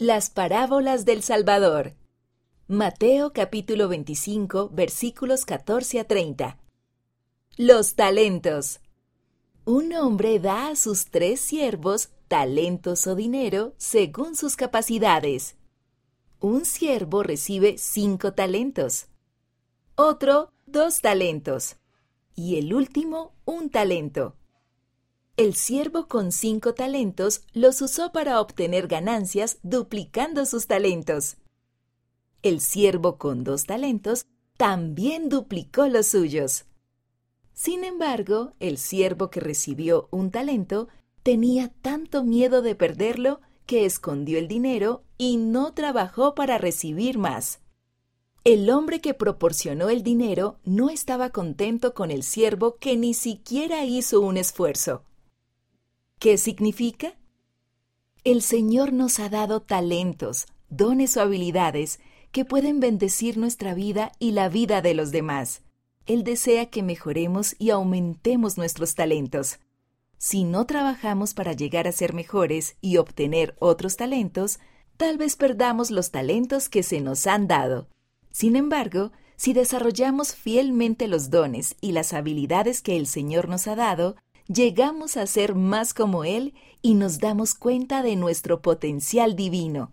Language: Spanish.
Las parábolas del Salvador. Mateo capítulo 25 versículos 14 a 30. Los talentos. Un hombre da a sus tres siervos talentos o dinero según sus capacidades. Un siervo recibe cinco talentos, otro dos talentos y el último un talento. El siervo con cinco talentos los usó para obtener ganancias duplicando sus talentos. El siervo con dos talentos también duplicó los suyos. Sin embargo, el siervo que recibió un talento tenía tanto miedo de perderlo que escondió el dinero y no trabajó para recibir más. El hombre que proporcionó el dinero no estaba contento con el siervo que ni siquiera hizo un esfuerzo. ¿Qué significa? El Señor nos ha dado talentos, dones o habilidades que pueden bendecir nuestra vida y la vida de los demás. Él desea que mejoremos y aumentemos nuestros talentos. Si no trabajamos para llegar a ser mejores y obtener otros talentos, tal vez perdamos los talentos que se nos han dado. Sin embargo, si desarrollamos fielmente los dones y las habilidades que el Señor nos ha dado, llegamos a ser más como Él y nos damos cuenta de nuestro potencial divino.